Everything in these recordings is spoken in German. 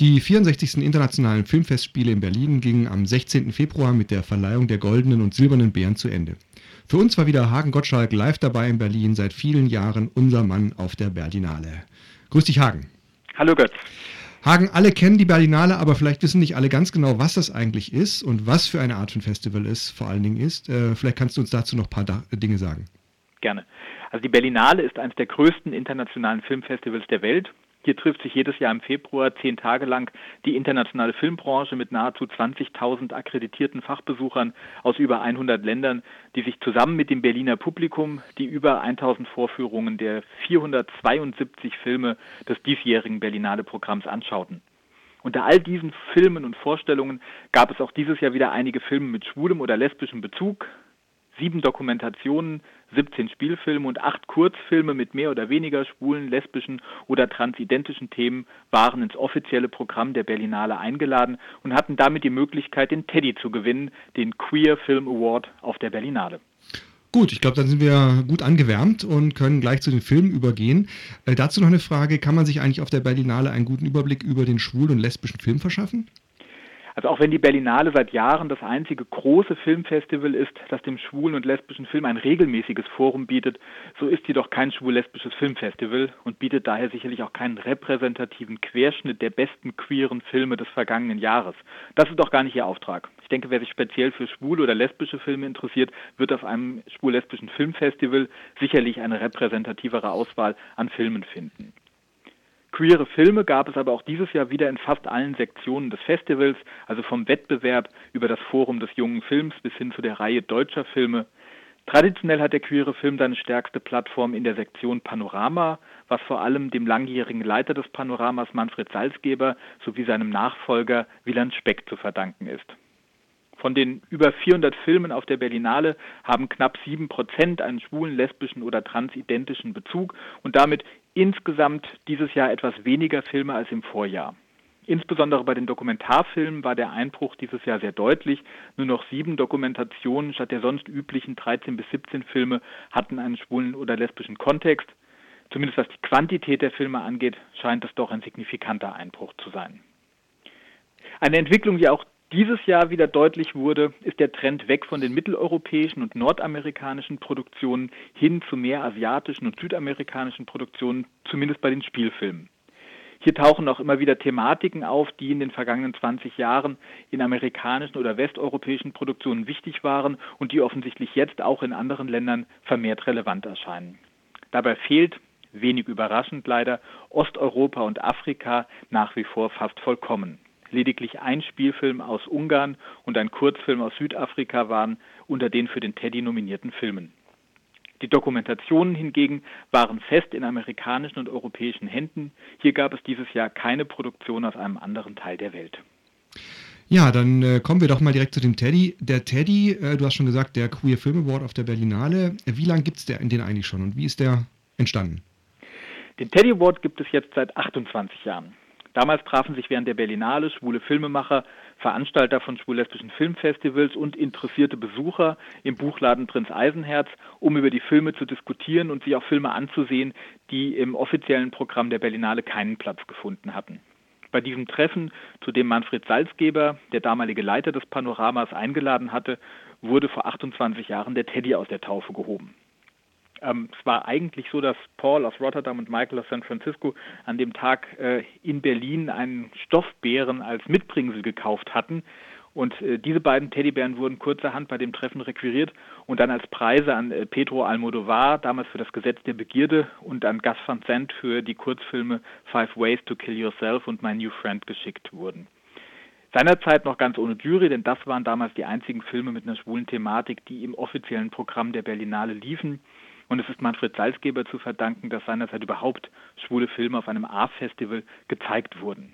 Die 64. Internationalen Filmfestspiele in Berlin gingen am 16. Februar mit der Verleihung der goldenen und silbernen Bären zu Ende. Für uns war wieder Hagen Gottschalk live dabei in Berlin, seit vielen Jahren unser Mann auf der Berlinale. Grüß dich, Hagen. Hallo Götz. Hagen, alle kennen die Berlinale, aber vielleicht wissen nicht alle ganz genau, was das eigentlich ist und was für eine Art von Festival es vor allen Dingen ist. Äh, vielleicht kannst du uns dazu noch ein paar Dinge sagen. Gerne. Also die Berlinale ist eines der größten internationalen Filmfestivals der Welt. Hier trifft sich jedes Jahr im Februar zehn Tage lang die internationale Filmbranche mit nahezu 20.000 akkreditierten Fachbesuchern aus über 100 Ländern, die sich zusammen mit dem Berliner Publikum die über 1000 Vorführungen der 472 Filme des diesjährigen Berlinale Programms anschauten. Unter all diesen Filmen und Vorstellungen gab es auch dieses Jahr wieder einige Filme mit schwulem oder lesbischem Bezug, sieben Dokumentationen, 17 Spielfilme und acht Kurzfilme mit mehr oder weniger schwulen, lesbischen oder transidentischen Themen waren ins offizielle Programm der Berlinale eingeladen und hatten damit die Möglichkeit, den Teddy zu gewinnen, den Queer Film Award auf der Berlinale. Gut, ich glaube, dann sind wir gut angewärmt und können gleich zu den Filmen übergehen. Äh, dazu noch eine Frage, kann man sich eigentlich auf der Berlinale einen guten Überblick über den schwulen und lesbischen Film verschaffen? Also auch wenn die Berlinale seit Jahren das einzige große Filmfestival ist, das dem schwulen und lesbischen Film ein regelmäßiges Forum bietet, so ist sie doch kein schwul-lesbisches Filmfestival und bietet daher sicherlich auch keinen repräsentativen Querschnitt der besten queeren Filme des vergangenen Jahres. Das ist doch gar nicht ihr Auftrag. Ich denke, wer sich speziell für schwule oder lesbische Filme interessiert, wird auf einem schwul-lesbischen Filmfestival sicherlich eine repräsentativere Auswahl an Filmen finden. Queere Filme gab es aber auch dieses Jahr wieder in fast allen Sektionen des Festivals, also vom Wettbewerb über das Forum des jungen Films bis hin zu der Reihe deutscher Filme. Traditionell hat der queere Film seine stärkste Plattform in der Sektion Panorama, was vor allem dem langjährigen Leiter des Panoramas Manfred Salzgeber sowie seinem Nachfolger Wieland Speck zu verdanken ist. Von den über 400 Filmen auf der Berlinale haben knapp 7 Prozent einen schwulen, lesbischen oder transidentischen Bezug und damit insgesamt dieses Jahr etwas weniger Filme als im Vorjahr. Insbesondere bei den Dokumentarfilmen war der Einbruch dieses Jahr sehr deutlich. Nur noch sieben Dokumentationen statt der sonst üblichen 13 bis 17 Filme hatten einen schwulen oder lesbischen Kontext. Zumindest was die Quantität der Filme angeht, scheint es doch ein signifikanter Einbruch zu sein. Eine Entwicklung, die auch dieses Jahr wieder deutlich wurde, ist der Trend weg von den mitteleuropäischen und nordamerikanischen Produktionen hin zu mehr asiatischen und südamerikanischen Produktionen, zumindest bei den Spielfilmen. Hier tauchen auch immer wieder Thematiken auf, die in den vergangenen 20 Jahren in amerikanischen oder westeuropäischen Produktionen wichtig waren und die offensichtlich jetzt auch in anderen Ländern vermehrt relevant erscheinen. Dabei fehlt, wenig überraschend leider, Osteuropa und Afrika nach wie vor fast vollkommen. Lediglich ein Spielfilm aus Ungarn und ein Kurzfilm aus Südafrika waren unter den für den Teddy nominierten Filmen. Die Dokumentationen hingegen waren fest in amerikanischen und europäischen Händen. Hier gab es dieses Jahr keine Produktion aus einem anderen Teil der Welt. Ja, dann äh, kommen wir doch mal direkt zu dem Teddy. Der Teddy, äh, du hast schon gesagt, der Queer Film Award auf der Berlinale. Wie lange gibt es den eigentlich schon und wie ist der entstanden? Den Teddy Award gibt es jetzt seit 28 Jahren. Damals trafen sich während der Berlinale schwule Filmemacher, Veranstalter von schwul-lesbischen Filmfestivals und interessierte Besucher im Buchladen Prinz Eisenherz, um über die Filme zu diskutieren und sich auch Filme anzusehen, die im offiziellen Programm der Berlinale keinen Platz gefunden hatten. Bei diesem Treffen, zu dem Manfred Salzgeber, der damalige Leiter des Panoramas, eingeladen hatte, wurde vor 28 Jahren der Teddy aus der Taufe gehoben. Ähm, es war eigentlich so, dass Paul aus Rotterdam und Michael aus San Francisco an dem Tag äh, in Berlin einen Stoffbären als Mitbringsel gekauft hatten. Und äh, diese beiden Teddybären wurden kurzerhand bei dem Treffen requiriert und dann als Preise an äh, Pedro Almodovar, damals für das Gesetz der Begierde, und an Gus Van Sant für die Kurzfilme Five Ways to Kill Yourself und My New Friend geschickt wurden. Seinerzeit noch ganz ohne Jury, denn das waren damals die einzigen Filme mit einer schwulen Thematik, die im offiziellen Programm der Berlinale liefen. Und es ist Manfred Salzgeber zu verdanken, dass seinerzeit überhaupt schwule Filme auf einem A-Festival gezeigt wurden.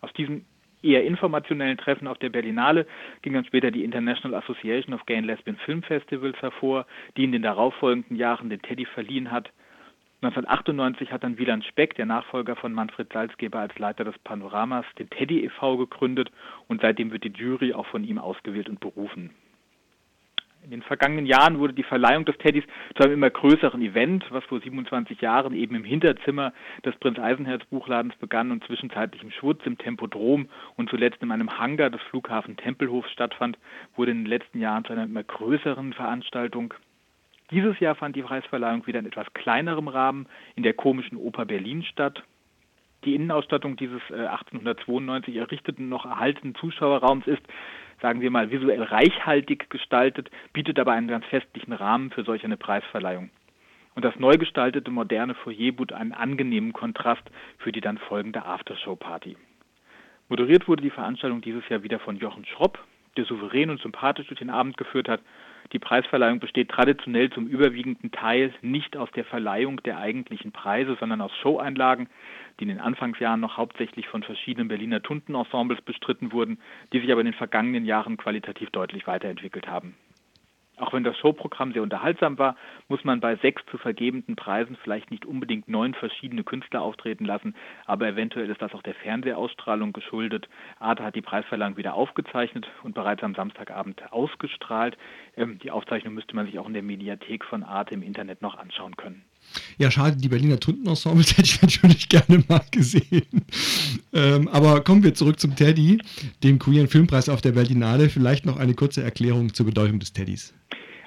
Aus diesem eher informationellen Treffen auf der Berlinale ging dann später die International Association of Gay and Lesbian Film Festivals hervor, die in den darauffolgenden Jahren den Teddy verliehen hat. 1998 hat dann Wieland Speck, der Nachfolger von Manfred Salzgeber als Leiter des Panoramas, den Teddy e.V. gegründet und seitdem wird die Jury auch von ihm ausgewählt und berufen. In den vergangenen Jahren wurde die Verleihung des Teddys zu einem immer größeren Event, was vor 27 Jahren eben im Hinterzimmer des Prinz Eisenherz Buchladens begann und zwischenzeitlich im Schwutz, im Tempodrom und zuletzt in einem Hangar des Flughafen Tempelhofs stattfand, wurde in den letzten Jahren zu einer immer größeren Veranstaltung. Dieses Jahr fand die Preisverleihung wieder in etwas kleinerem Rahmen in der komischen Oper Berlin statt. Die Innenausstattung dieses 1892 äh, errichteten, noch erhaltenen Zuschauerraums ist sagen wir mal, visuell reichhaltig gestaltet, bietet aber einen ganz festlichen Rahmen für solch eine Preisverleihung. Und das neu gestaltete moderne Foyer bot einen angenehmen Kontrast für die dann folgende Aftershow-Party. Moderiert wurde die Veranstaltung dieses Jahr wieder von Jochen Schropp, der souverän und sympathisch durch den Abend geführt hat. Die Preisverleihung besteht traditionell zum überwiegenden Teil nicht aus der Verleihung der eigentlichen Preise, sondern aus Showeinlagen, die in den Anfangsjahren noch hauptsächlich von verschiedenen Berliner Tuntenensembles bestritten wurden, die sich aber in den vergangenen Jahren qualitativ deutlich weiterentwickelt haben. Auch wenn das Showprogramm sehr unterhaltsam war, muss man bei sechs zu vergebenden Preisen vielleicht nicht unbedingt neun verschiedene Künstler auftreten lassen, aber eventuell ist das auch der Fernsehausstrahlung geschuldet. Arte hat die Preisverleihung wieder aufgezeichnet und bereits am Samstagabend ausgestrahlt. Ähm, die Aufzeichnung müsste man sich auch in der Mediathek von Arte im Internet noch anschauen können. Ja, schade, die Berliner Tuntenensembles hätte ich natürlich gerne mal gesehen. Ähm, aber kommen wir zurück zum Teddy, dem Queeren Filmpreis auf der Berlinale. Vielleicht noch eine kurze Erklärung zur Bedeutung des Teddys.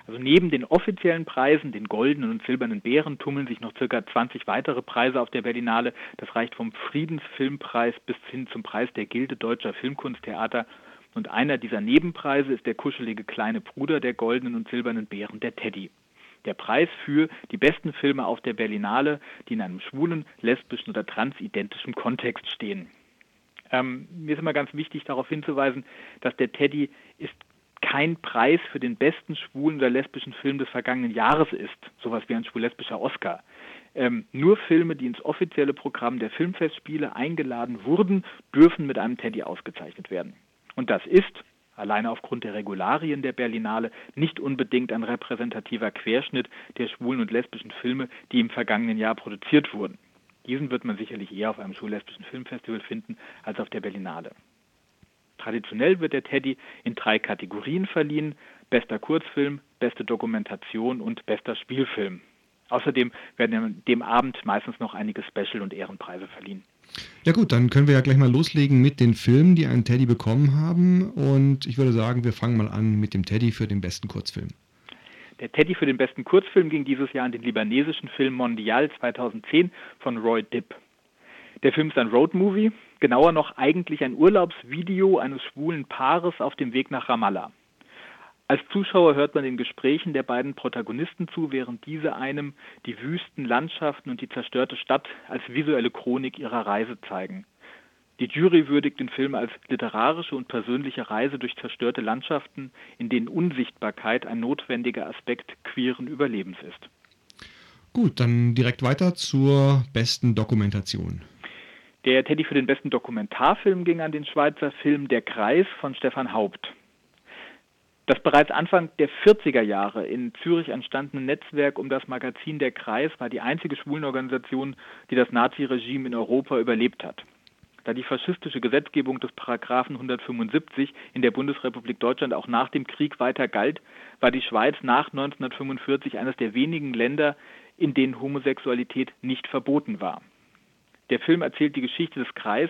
Also neben den offiziellen Preisen, den goldenen und silbernen Bären, tummeln sich noch circa 20 weitere Preise auf der Berlinale. Das reicht vom Friedensfilmpreis bis hin zum Preis der Gilde Deutscher Filmkunsttheater. Und einer dieser Nebenpreise ist der kuschelige kleine Bruder der goldenen und silbernen Bären, der Teddy der Preis für die besten Filme auf der Berlinale, die in einem schwulen, lesbischen oder transidentischen Kontext stehen. Ähm, mir ist immer ganz wichtig darauf hinzuweisen, dass der Teddy ist kein Preis für den besten schwulen oder lesbischen Film des vergangenen Jahres ist, sowas wie ein schwul-lesbischer Oscar. Ähm, nur Filme, die ins offizielle Programm der Filmfestspiele eingeladen wurden, dürfen mit einem Teddy ausgezeichnet werden. Und das ist, alleine aufgrund der Regularien der Berlinale nicht unbedingt ein repräsentativer Querschnitt der schwulen und lesbischen Filme, die im vergangenen Jahr produziert wurden. Diesen wird man sicherlich eher auf einem schwul-lesbischen Filmfestival finden als auf der Berlinale. Traditionell wird der Teddy in drei Kategorien verliehen: bester Kurzfilm, beste Dokumentation und bester Spielfilm. Außerdem werden dem Abend meistens noch einige Special- und Ehrenpreise verliehen. Ja gut, dann können wir ja gleich mal loslegen mit den Filmen, die einen Teddy bekommen haben. Und ich würde sagen, wir fangen mal an mit dem Teddy für den besten Kurzfilm. Der Teddy für den besten Kurzfilm ging dieses Jahr an den libanesischen Film Mondial 2010 von Roy Dipp. Der Film ist ein Roadmovie, genauer noch eigentlich ein Urlaubsvideo eines schwulen Paares auf dem Weg nach Ramallah. Als Zuschauer hört man den Gesprächen der beiden Protagonisten zu, während diese einem die wüsten Landschaften und die zerstörte Stadt als visuelle Chronik ihrer Reise zeigen. Die Jury würdigt den Film als literarische und persönliche Reise durch zerstörte Landschaften, in denen Unsichtbarkeit ein notwendiger Aspekt queeren Überlebens ist. Gut, dann direkt weiter zur besten Dokumentation. Der Teddy für den besten Dokumentarfilm ging an den Schweizer Film Der Kreis von Stefan Haupt. Das bereits Anfang der 40er Jahre in Zürich entstandene Netzwerk um das Magazin Der Kreis war die einzige Schwulenorganisation, die das Naziregime in Europa überlebt hat. Da die faschistische Gesetzgebung des Paragraphen 175 in der Bundesrepublik Deutschland auch nach dem Krieg weiter galt, war die Schweiz nach 1945 eines der wenigen Länder, in denen Homosexualität nicht verboten war. Der Film erzählt die Geschichte des Kreis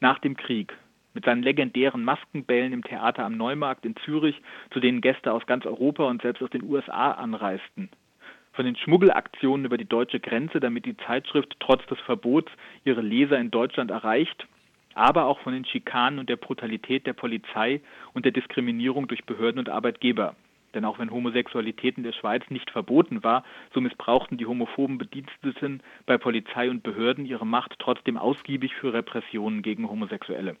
nach dem Krieg, mit seinen legendären Maskenbällen im Theater am Neumarkt in Zürich, zu denen Gäste aus ganz Europa und selbst aus den USA anreisten. Von den Schmuggelaktionen über die deutsche Grenze, damit die Zeitschrift trotz des Verbots ihre Leser in Deutschland erreicht, aber auch von den Schikanen und der Brutalität der Polizei und der Diskriminierung durch Behörden und Arbeitgeber. Denn auch wenn Homosexualität in der Schweiz nicht verboten war, so missbrauchten die homophoben Bediensteten bei Polizei und Behörden ihre Macht trotzdem ausgiebig für Repressionen gegen Homosexuelle.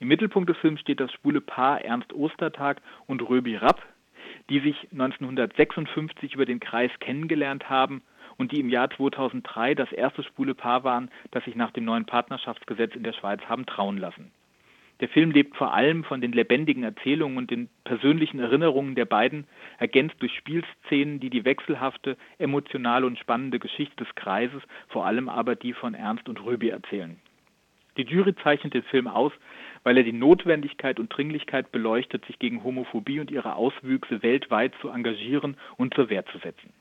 Im Mittelpunkt des Films steht das schwule Paar Ernst Ostertag und Röbi Rapp, die sich 1956 über den Kreis kennengelernt haben und die im Jahr 2003 das erste schwule Paar waren, das sich nach dem neuen Partnerschaftsgesetz in der Schweiz haben trauen lassen. Der Film lebt vor allem von den lebendigen Erzählungen und den persönlichen Erinnerungen der beiden, ergänzt durch Spielszenen, die die wechselhafte, emotionale und spannende Geschichte des Kreises, vor allem aber die von Ernst und Röbi erzählen. Die Jury zeichnet den Film aus, weil er die Notwendigkeit und Dringlichkeit beleuchtet, sich gegen Homophobie und ihre Auswüchse weltweit zu engagieren und zur Wehr zu setzen.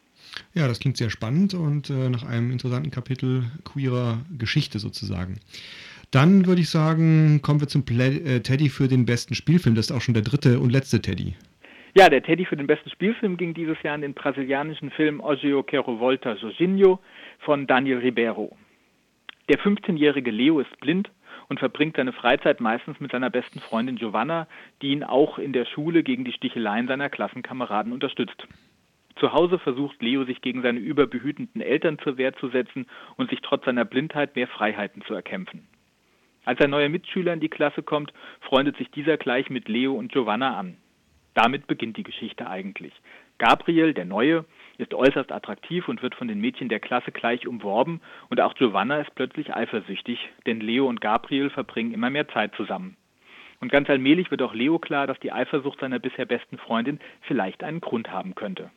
Ja, das klingt sehr spannend und äh, nach einem interessanten Kapitel queerer Geschichte sozusagen. Dann würde ich sagen, kommen wir zum Play äh, Teddy für den besten Spielfilm. Das ist auch schon der dritte und letzte Teddy. Ja, der Teddy für den besten Spielfilm ging dieses Jahr an den brasilianischen Film Ogio Quero Volta Jorginho von Daniel Ribeiro. Der 15-jährige Leo ist blind und verbringt seine Freizeit meistens mit seiner besten Freundin Giovanna, die ihn auch in der Schule gegen die Sticheleien seiner Klassenkameraden unterstützt. Zu Hause versucht Leo sich gegen seine überbehütenden Eltern zur Wehr zu setzen und sich trotz seiner Blindheit mehr Freiheiten zu erkämpfen. Als ein neuer Mitschüler in die Klasse kommt, freundet sich dieser gleich mit Leo und Giovanna an. Damit beginnt die Geschichte eigentlich. Gabriel, der Neue, ist äußerst attraktiv und wird von den Mädchen der Klasse gleich umworben und auch Giovanna ist plötzlich eifersüchtig, denn Leo und Gabriel verbringen immer mehr Zeit zusammen. Und ganz allmählich wird auch Leo klar, dass die Eifersucht seiner bisher besten Freundin vielleicht einen Grund haben könnte.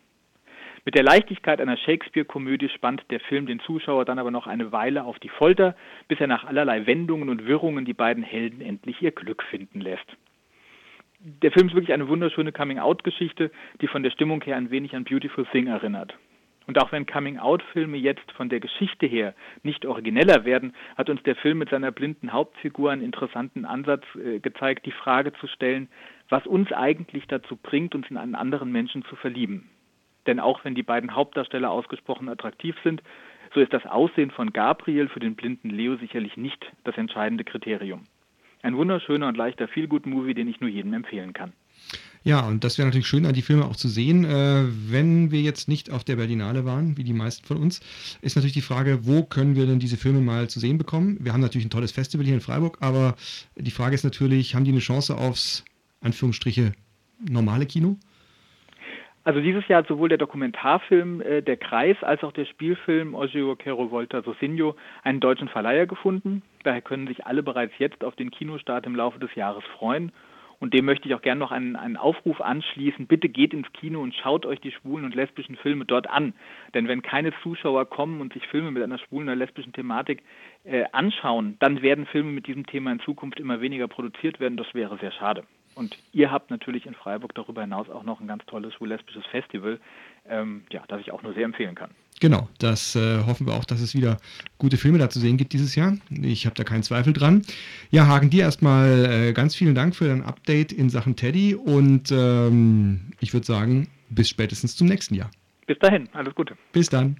Mit der Leichtigkeit einer Shakespeare-Komödie spannt der Film den Zuschauer dann aber noch eine Weile auf die Folter, bis er nach allerlei Wendungen und Wirrungen die beiden Helden endlich ihr Glück finden lässt der Film ist wirklich eine wunderschöne Coming-out-Geschichte, die von der Stimmung her ein wenig an Beautiful Thing erinnert. Und auch wenn Coming-out-Filme jetzt von der Geschichte her nicht origineller werden, hat uns der Film mit seiner blinden Hauptfigur einen interessanten Ansatz äh, gezeigt, die Frage zu stellen, was uns eigentlich dazu bringt, uns in einen anderen Menschen zu verlieben. Denn auch wenn die beiden Hauptdarsteller ausgesprochen attraktiv sind, so ist das Aussehen von Gabriel für den blinden Leo sicherlich nicht das entscheidende Kriterium. Ein wunderschöner und leichter Feelgood-Movie, den ich nur jedem empfehlen kann. Ja, und das wäre natürlich schön, die Filme auch zu sehen. Äh, wenn wir jetzt nicht auf der Berlinale waren, wie die meisten von uns, ist natürlich die Frage, wo können wir denn diese Filme mal zu sehen bekommen? Wir haben natürlich ein tolles Festival hier in Freiburg, aber die Frage ist natürlich, haben die eine Chance aufs, Anführungsstriche, normale Kino? Also dieses Jahr hat sowohl der Dokumentarfilm äh, Der Kreis als auch der Spielfilm Ogio Quero Volta Sosinho einen deutschen Verleiher gefunden. Daher können sich alle bereits jetzt auf den Kinostart im Laufe des Jahres freuen. Und dem möchte ich auch gerne noch einen, einen Aufruf anschließen. Bitte geht ins Kino und schaut euch die schwulen und lesbischen Filme dort an. Denn wenn keine Zuschauer kommen und sich Filme mit einer schwulen oder lesbischen Thematik äh, anschauen, dann werden Filme mit diesem Thema in Zukunft immer weniger produziert werden. Das wäre sehr schade. Und ihr habt natürlich in Freiburg darüber hinaus auch noch ein ganz tolles schwul-lesbisches Festival, ähm, ja, das ich auch nur sehr empfehlen kann. Genau, das äh, hoffen wir auch, dass es wieder gute Filme da zu sehen gibt dieses Jahr. Ich habe da keinen Zweifel dran. Ja, Hagen, dir erstmal äh, ganz vielen Dank für dein Update in Sachen Teddy und ähm, ich würde sagen, bis spätestens zum nächsten Jahr. Bis dahin, alles Gute. Bis dann.